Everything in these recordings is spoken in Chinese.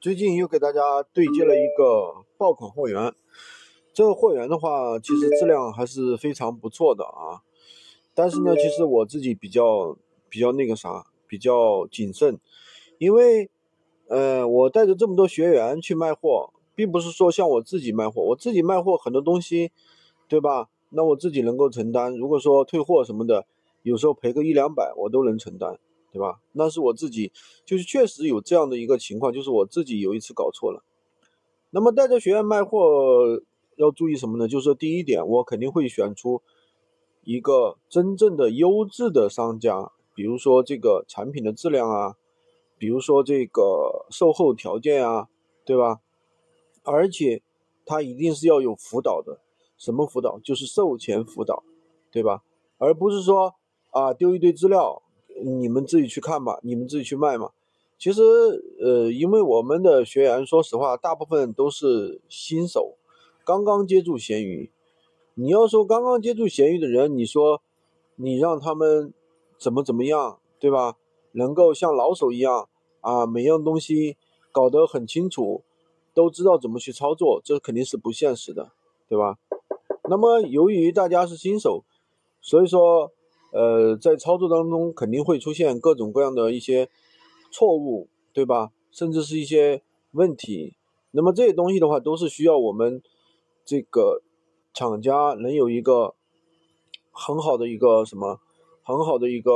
最近又给大家对接了一个爆款货源，这个货源的话，其实质量还是非常不错的啊。但是呢，其实我自己比较比较那个啥，比较谨慎，因为呃，我带着这么多学员去卖货，并不是说像我自己卖货，我自己卖货很多东西，对吧？那我自己能够承担。如果说退货什么的，有时候赔个一两百，我都能承担。对吧？那是我自己，就是确实有这样的一个情况，就是我自己有一次搞错了。那么带着学员卖货要注意什么呢？就是第一点，我肯定会选出一个真正的优质的商家，比如说这个产品的质量啊，比如说这个售后条件啊，对吧？而且他一定是要有辅导的，什么辅导？就是售前辅导，对吧？而不是说啊丢一堆资料。你们自己去看吧，你们自己去卖嘛。其实，呃，因为我们的学员，说实话，大部分都是新手，刚刚接触闲鱼。你要说刚刚接触闲鱼的人，你说你让他们怎么怎么样，对吧？能够像老手一样啊，每样东西搞得很清楚，都知道怎么去操作，这肯定是不现实的，对吧？那么，由于大家是新手，所以说。呃，在操作当中肯定会出现各种各样的一些错误，对吧？甚至是一些问题。那么这些东西的话，都是需要我们这个厂家能有一个很好的一个什么，很好的一个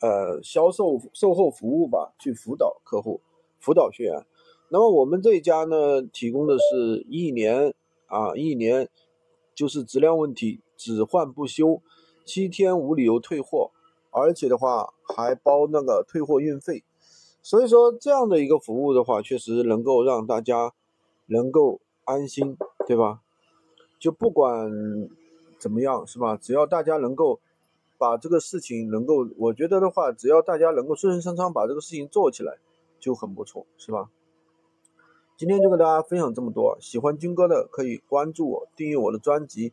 呃销售售后服务吧，去辅导客户、辅导学员。那么我们这一家呢，提供的是一年啊，一年就是质量问题，只换不修。七天无理由退货，而且的话还包那个退货运费，所以说这样的一个服务的话，确实能够让大家能够安心，对吧？就不管怎么样，是吧？只要大家能够把这个事情能够，我觉得的话，只要大家能够顺顺畅畅把这个事情做起来，就很不错，是吧？今天就跟大家分享这么多，喜欢军哥的可以关注我，订阅我的专辑。